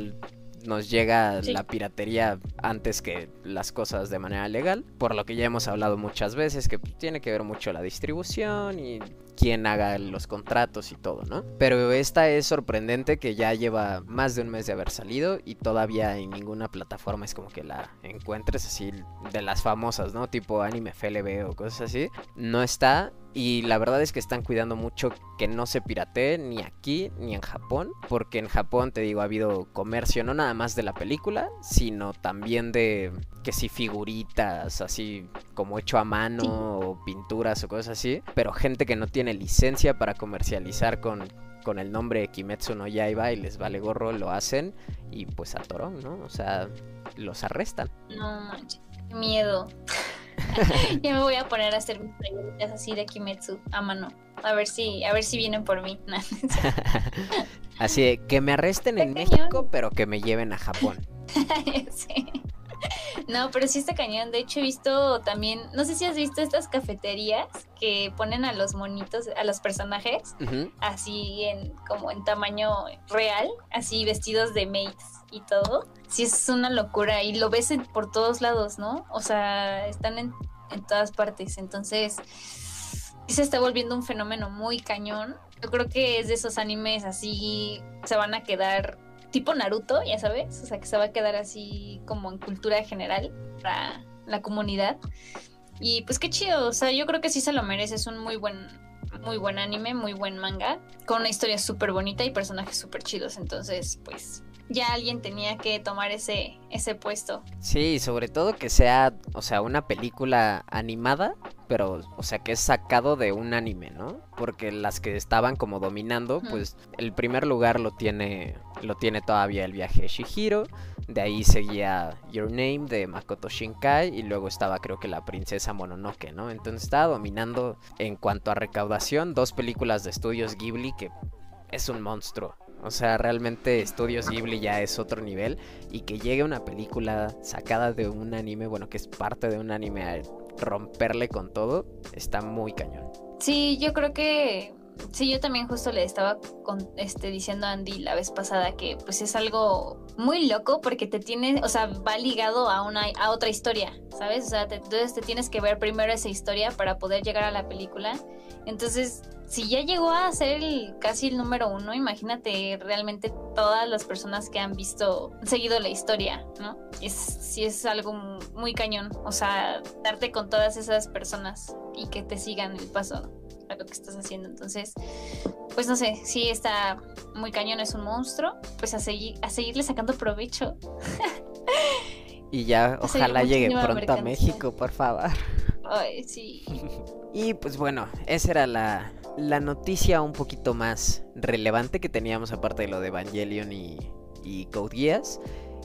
nos llega Sí. la piratería antes que las cosas de manera legal, por lo que ya hemos hablado muchas veces que tiene que ver mucho la distribución y quién haga los contratos y todo, ¿no? Pero esta es sorprendente que ya lleva más de un mes de haber salido y todavía en ninguna plataforma es como que la encuentres así de las famosas, ¿no? Tipo anime FLB o cosas así. No está y la verdad es que están cuidando mucho que no se piratee ni aquí ni en Japón, porque en Japón te digo ha habido comercio no nada más de la película, sino también de que si figuritas así como hecho a mano Sí. o pinturas o cosas así, pero gente que no tiene licencia para comercializar con con el nombre de Kimetsu no Yaiba y les vale gorro, lo hacen y pues a Torón, ¿no? O sea, los arrestan. No manches, qué miedo. ya me voy a poner a hacer mis playeritas así de Kimetsu a mano. A ver si, a ver si vienen por mí. Así de que me arresten en. México, pero que me lleven a Japón. Sí. No, pero sí está cañón. De hecho, he visto también, no sé si has visto estas cafeterías que ponen a los monitos, a los personajes, así en como en tamaño real, así vestidos de maids y todo. Sí es una locura y lo ves en- por todos lados, ¿no? O sea, están en, en todas partes. Entonces, sí se está volviendo un fenómeno muy cañón. Yo creo que es de esos animes así, se van a quedar tipo Naruto, ya sabes, o sea, que se va a quedar así como en cultura general para la comunidad. Y pues qué chido, o sea, yo creo que sí se lo merece, es un muy buen muy buen anime, muy buen manga, con una historia súper bonita y personajes súper chidos, entonces pues ya alguien tenía que tomar ese ese puesto. Sí, sobre todo que sea, o sea, una película animada, pero, o sea, que es sacado de un anime, ¿no? Porque las que estaban como dominando, pues el primer lugar lo tiene, lo tiene todavía el viaje de Shihiro, de ahí seguía Your Name de Makoto Shinkai y luego estaba creo que la princesa Mononoke, ¿no? Entonces estaba dominando en cuanto a recaudación dos películas de estudios Ghibli que es un monstruo. O sea, realmente Estudios Ghibli ya es otro nivel y que llegue una película sacada de un anime, bueno, que es parte de un anime a romperle con todo, está muy cañón. Sí, yo creo que sí, yo también justo le estaba con, este, diciendo a Andy la vez pasada que pues es algo muy loco porque te tiene, o sea, va ligado a una a otra historia, ¿sabes? O sea, te- entonces te tienes que ver primero esa historia para poder llegar a la película. Entonces, si ya llegó a ser el, casi el número uno, imagínate realmente todas las personas que han visto, seguido la historia, ¿no? Es, sí es algo mu- muy cañón, o sea, darte con todas esas personas y que te sigan el paso a lo que estás haciendo. Entonces, pues no sé, sí está muy cañón, es un monstruo, pues a, seguir, a seguirle sacando provecho. Y ya, ojalá llegue pronto a. México, por favor. Ay, sí. Y pues bueno, esa era la, la noticia un poquito más relevante que teníamos aparte de lo de Evangelion y, y Code Geass.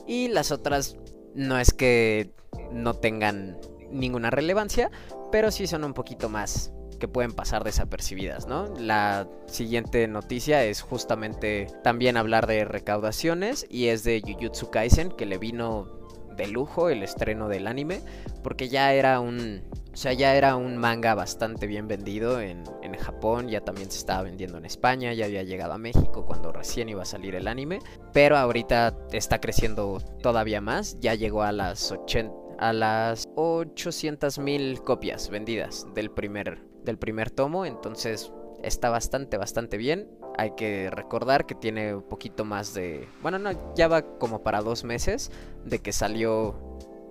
Y las otras no es que no tengan ninguna relevancia, pero sí son un poquito más que pueden pasar desapercibidas, ¿no? La siguiente noticia es justamente también hablar de recaudaciones y es de Jujutsu Kaisen que le vino de lujo el estreno del anime porque ya era un o sea ya era un manga bastante bien vendido en, en Japón ya también se estaba vendiendo en España ya había llegado a México cuando recién iba a salir el anime pero ahorita está creciendo todavía más ya llegó a las 80 a las 800 mil copias vendidas del primer del primer tomo entonces está bastante bastante bien hay que recordar que tiene un poquito más de bueno no ya va como para dos meses de que salió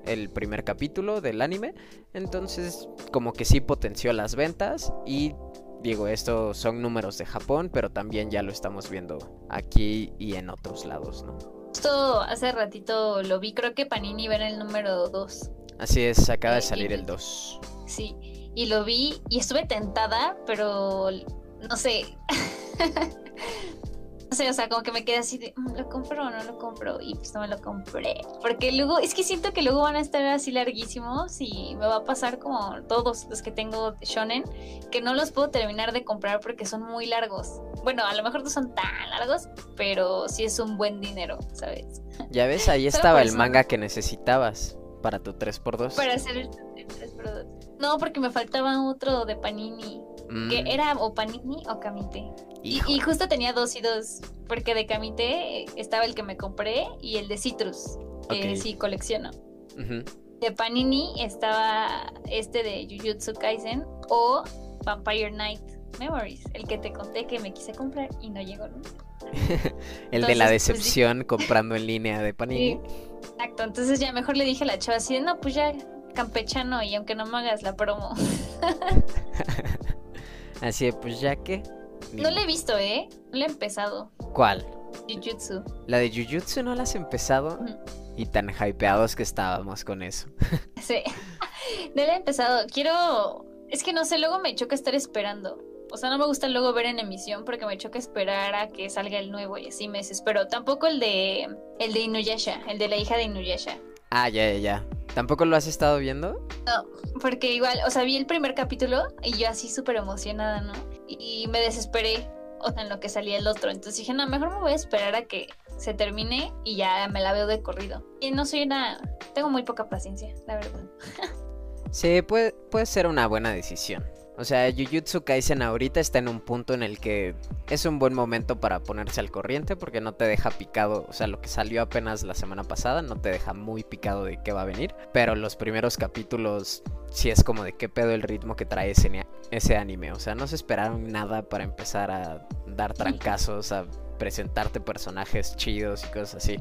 el primer capítulo del anime. Entonces, como que sí potenció las ventas. Y digo, esto son números de Japón, pero también ya lo estamos viendo aquí y en otros lados, ¿no? Esto hace ratito lo vi, creo que Panini va en el número 2. Así es, acaba de salir el 2. Sí, y lo vi y estuve tentada, pero no sé. no sé, o sea, como que me quedé así de, mm, ¿lo compro o no lo compro? Y pues no me lo compré. Porque luego, es que siento que luego van a estar así larguísimos y me va a pasar como todos los que tengo shonen, que no los puedo terminar de comprar porque son muy largos. Bueno, a lo mejor no son tan largos, pero sí es un buen dinero, ¿sabes? Ya ves, ahí estaba el manga que necesitabas para tu 3x2. Para hacer el, 3x2. No, porque me faltaba otro de Panini. Que mm. era o Panini o Kamite. Y, justo tenía dos y dos. Porque de Kamite estaba el que me compré y el de Citrus. Que sí colecciono. De Panini estaba este de Jujutsu Kaisen o Vampire Night Memories. El que te conté que me quise comprar y no llegó nunca. el de la pues, decepción comprando en línea de Panini. exacto, entonces ya mejor le dije a la chava así, no, pues ya campechano y aunque no me hagas la promo. así pues ya que... No le he visto, ¿eh? No le he empezado. ¿Cuál? Jujutsu. La de Jujutsu no la has empezado. Y tan hypeados que estábamos con eso. sí. No le he empezado. Quiero. Es que no sé, luego me choca estar esperando. O sea, no me gusta luego ver en emisión porque me choca esperar a que salga el nuevo y así me desespero. Tampoco el de el de Inuyasha, el de la hija de Inuyasha. Ah, ya, ya, ya. ¿Tampoco lo has estado viendo? No, porque igual, o sea, vi el primer capítulo y yo así súper emocionada, ¿no? Y me desesperé, o sea, en lo que salía el otro. Entonces dije, no, mejor me voy a esperar a que se termine y ya me la veo de corrido. Y no soy una... Tengo muy poca paciencia, la verdad. sí, puede, puede ser una buena decisión. O sea, Jujutsu Kaisen ahorita está en un punto en el que es un buen momento para ponerse al corriente porque no te deja picado, o sea, lo que salió apenas la semana pasada no te deja muy picado de qué va a venir, pero los primeros capítulos sí es como de qué pedo el ritmo que trae ese, ese anime, o sea, no se esperaron nada para empezar a dar trancazos, a presentarte personajes chidos y cosas así,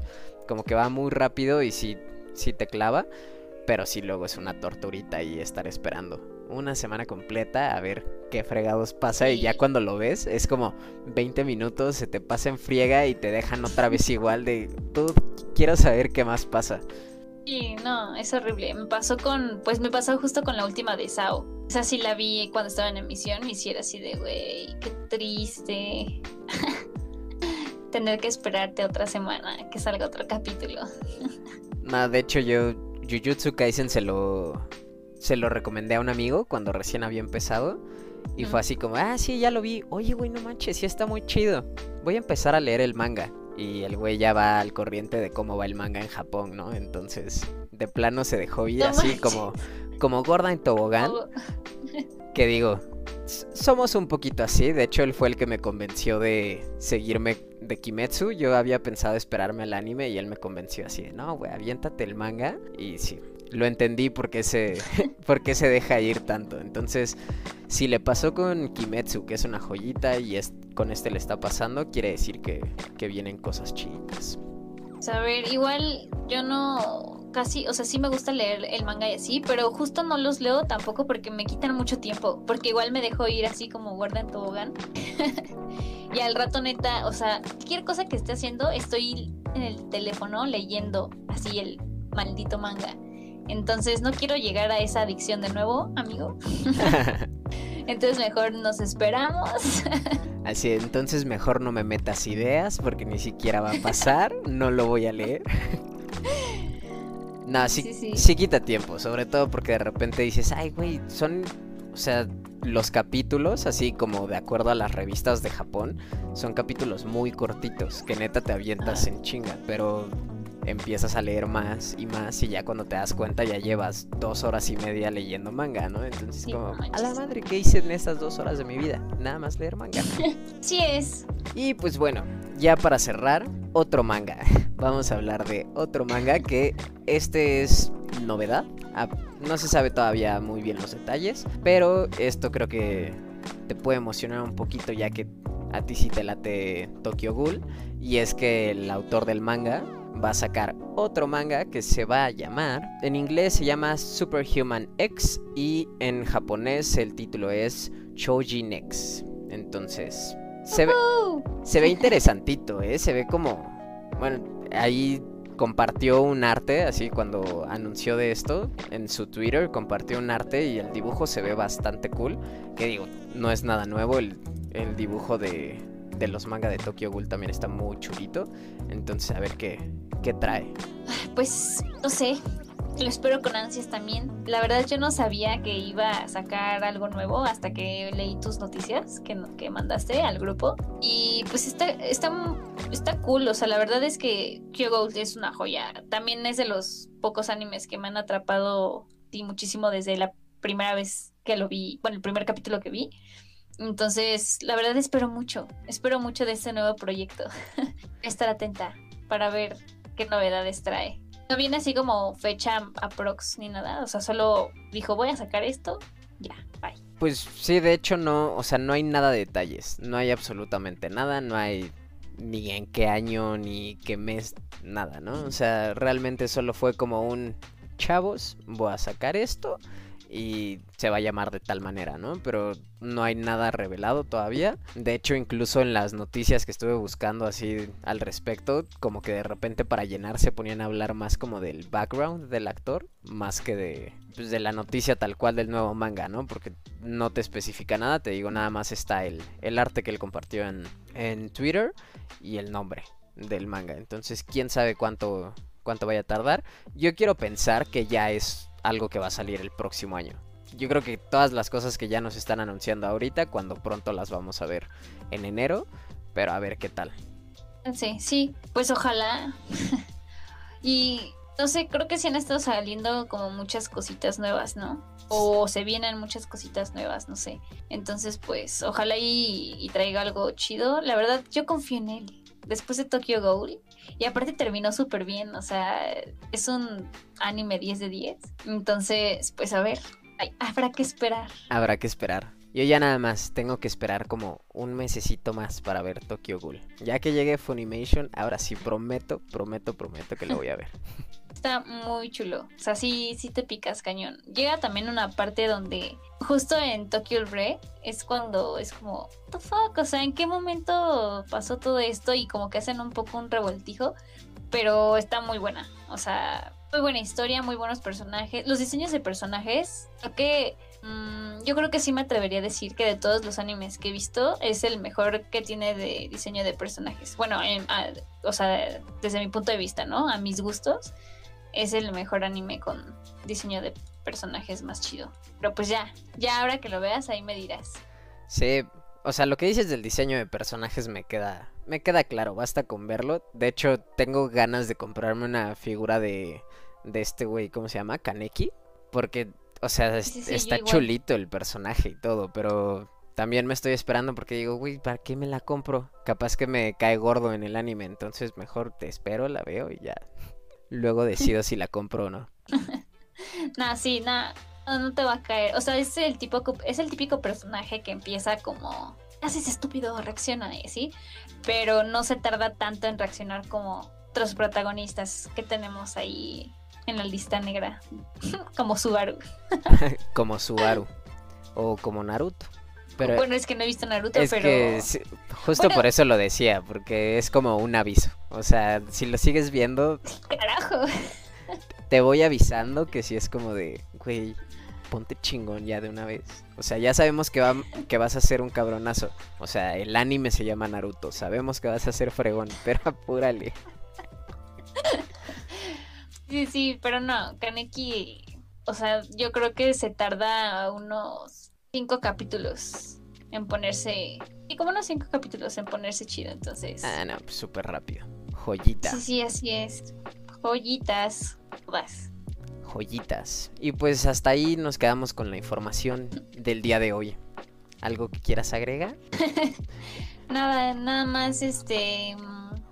como que va muy rápido y sí, sí te clava, pero sí luego es una torturita y estar esperando una semana completa a ver qué fregados pasa y ya cuando lo ves es como 20 minutos, se te pasa en friega y te dejan otra vez igual de, tú quiero saber qué más pasa. Sí, no, es horrible. Me pasó con, pues me pasó justo con la última de Sao. Esa sí la vi cuando estaba en emisión y si era así de, güey, qué triste. Tener que esperarte otra semana que salga otro capítulo. no, de hecho yo Jujutsu Kaisen se lo se lo recomendé a un amigo cuando recién había empezado. Y fue así como, ah, sí, ya lo vi. Oye, güey, no manches, sí está muy chido. Voy a empezar a leer el manga. Y el güey ya va al corriente de cómo va el manga en Japón, ¿no? Entonces, de plano se dejó ir así como, como gorda en tobogán. que digo, somos un poquito así. De hecho, él fue el que me convenció de seguirme de Kimetsu. Yo había pensado esperarme al anime y él me convenció así de, no, güey, aviéntate el manga. Y sí, lo entendí porque se, porque se deja ir tanto. Entonces, si le pasó con Kimetsu, que es una joyita, y es, con este le está pasando, quiere decir que, que vienen cosas chidas. A ver, igual yo no casi, o sea, sí me gusta leer el manga y así, pero justo no los leo tampoco porque me quitan mucho tiempo, porque igual me dejo ir así como guarda en tobogán. y al rato neta, o sea, cualquier cosa que esté haciendo, estoy en el teléfono leyendo así el maldito manga. Entonces no quiero llegar a esa adicción de nuevo, amigo. entonces mejor nos esperamos. Así, entonces mejor no me metas ideas porque ni siquiera va a pasar, no lo voy a leer. no, sí, sí, quita tiempo, sobre todo porque de repente dices, ay, güey, son, o sea, los capítulos, así como de acuerdo a las revistas de Japón, son capítulos muy cortitos, que neta te avientas en chinga, pero empiezas a leer más y más y ya cuando te das cuenta ya llevas dos horas y media leyendo manga, ¿no? Entonces como, a la madre, ¿qué hice en estas dos horas de mi vida? Nada más leer manga. sí es. Y pues bueno, ya para cerrar, otro manga. Vamos a hablar de otro manga que este es novedad. Ah, no se sabe todavía muy bien los detalles, pero esto creo que te puede emocionar un poquito ya que a ti sí te late Tokyo Ghoul. Y es que el autor del manga va a sacar otro manga que se va a llamar, en inglés se llama Superhuman X y en japonés el título es Choji Next. Entonces, se ve, se ve interesantito, ¿eh? Se ve como, bueno, ahí compartió un arte, así cuando anunció de esto en su Twitter, compartió un arte y el dibujo se ve bastante cool. Que digo, no es nada nuevo el, el dibujo de, de los manga de Tokyo Ghoul también está muy chulito. Entonces, a ver qué, qué trae. Pues, no sé, lo espero con ansias también. La verdad yo no sabía que iba a sacar algo nuevo hasta que leí tus noticias que, que mandaste al grupo. Y pues está, está, está cool. O sea, la verdad es que Kyogo es una joya. También es de los pocos animes que me han atrapado y muchísimo desde la primera vez que lo vi, bueno, el primer capítulo que vi. Entonces, la verdad espero mucho, espero mucho de este nuevo proyecto. Estar atenta para ver qué novedades trae. No viene así como fecha aprox ni nada, o sea, solo dijo voy a sacar esto, ya, bye. Pues sí, de hecho no, o sea, no hay nada de detalles, no hay absolutamente nada, no hay ni en qué año, ni qué mes, nada, ¿no? O sea, realmente solo fue como un chavos, voy a sacar esto y se va a llamar de tal manera, ¿no? Pero no hay nada revelado todavía. De hecho, incluso en las noticias que estuve buscando así al respecto, como que de repente para llenar se ponían a hablar más como del background del actor, más que de, pues, de la noticia tal cual del nuevo manga, ¿no? Porque no te especifica nada, te digo, nada más está el, el arte que él compartió en, en Twitter y el nombre del manga. Entonces, quién sabe cuánto, cuánto vaya a tardar. Yo quiero pensar que ya es algo que va a salir el próximo año. Yo creo que todas las cosas que ya nos están anunciando ahorita, cuando pronto las vamos a ver en enero, pero a ver qué tal. Sí, sí, pues ojalá. y no sé, creo que sí han estado saliendo como muchas cositas nuevas, ¿no? O se vienen muchas cositas nuevas, no sé. Entonces, pues ojalá y, traiga algo chido. La verdad, yo confío en él. Después de Tokyo Ghoul, y aparte terminó súper bien, o sea, es un anime 10 de 10. Entonces, pues a ver, habrá que esperar. Habrá que esperar. Yo ya nada más tengo que esperar como un mesecito más para ver Tokyo Ghoul. Ya que llegue Funimation, ahora sí prometo, prometo, prometo que lo voy a ver. Está muy chulo. O sea, sí, sí te picas cañón. Llega también una parte donde justo en Tokyo Re es cuando es como, what the fuck, o sea, ¿en qué momento pasó todo esto? Y como que hacen un poco un revoltijo, pero está muy buena. O sea, muy buena historia, muy buenos personajes. Los diseños de personajes, creo que mm, yo creo que sí me atrevería a decir que de todos los animes que he visto es el mejor que tiene de diseño de personajes. Bueno, o sea, desde mi punto de vista, ¿no? A mis gustos, es el mejor anime con diseño de personajes más chido. Pero pues ya, ya ahora que lo veas ahí me dirás. Sí, o sea, lo que dices del diseño de personajes me queda me queda claro, basta con verlo. De hecho, tengo ganas de comprarme una figura de de este güey, ¿cómo se llama? Kaneki. Porque, o sea, está chulito el personaje y todo, pero también me estoy esperando porque digo, güey, ¿para qué me la compro? Capaz que me cae gordo en el anime, entonces mejor te espero, la veo y ya. Luego decido si la compro o no. nah, sí, nada, no, te va a caer. O sea, es el, tipo, es el típico personaje que empieza como, haces estúpido, reacciona, ¿sí? Pero no se tarda tanto en reaccionar como otros protagonistas que tenemos ahí en la lista negra, como Subaru. como Subaru o como Naruto. Pero bueno, es que no he visto Naruto, es pero... Que, justo por eso lo decía, porque es como un aviso. O sea, si lo sigues viendo... Carajo. Te voy avisando que si es como de, güey, ponte chingón ya de una vez. O sea, ya sabemos que, va, que vas a ser un cabronazo. O sea, el anime se llama Naruto. Sabemos que vas a ser fregón, pero apúrale. Sí, sí, pero no, Kaneki, o sea, yo creo que se tarda unos cinco capítulos en ponerse, y como unos cinco capítulos en ponerse chido, entonces. Ah, no, pues súper rápido. Joyita. Sí, sí, así es. Joyitas, vas. Joyitas. Y pues hasta ahí nos quedamos con la información del día de hoy. ¿Algo que quieras agregar? nada, nada más este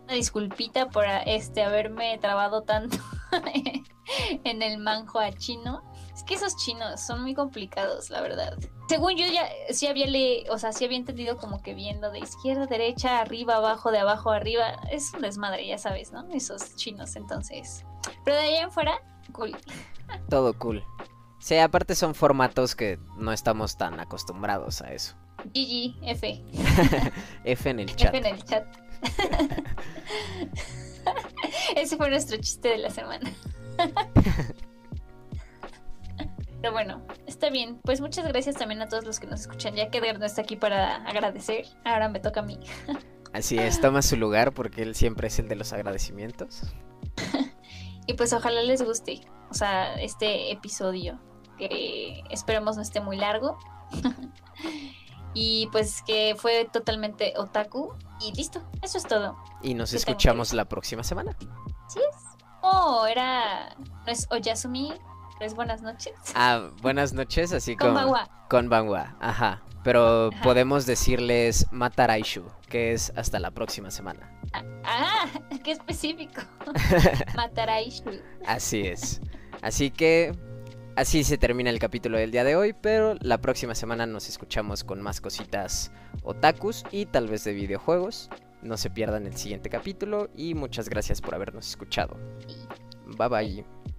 una disculpita por este haberme trabado tanto en el manjo a chino. Es que esos chinos son muy complicados, la verdad. Según yo ya sí había le, o sea, sí había entendido como que viendo de izquierda, derecha, arriba, abajo, de abajo, arriba. Es un desmadre, ya sabes, ¿no? Esos chinos, entonces. Pero de ahí en fuera, cool. Todo cool. Sí, aparte son formatos que no estamos tan acostumbrados a eso. GG, F. F en el chat. F en el chat. Ese fue nuestro chiste de la semana. Pero bueno, está bien. Pues muchas gracias también a todos los que nos escuchan. Ya que Edgar no está aquí para agradecer, ahora me toca a mí. Así es, toma su lugar porque él siempre es el de los agradecimientos. Y pues ojalá les guste, o sea, este episodio, que esperemos no esté muy largo. y pues que fue totalmente otaku. Y listo, eso es todo. Y nos escuchamos la próxima semana. Sí es. Oh, era. No es Oyasumi, es buenas noches. Ah, buenas noches, así como. Con Banwa, ajá. Pero podemos decirles Mataraishu, que es hasta la próxima semana. Ah, qué específico. Mataraishu. Así es. Así que así se termina el capítulo del día de hoy, pero la próxima semana nos escuchamos con más cositas otakus y tal vez de videojuegos. No se pierdan el siguiente capítulo y muchas gracias por habernos escuchado. Bye bye.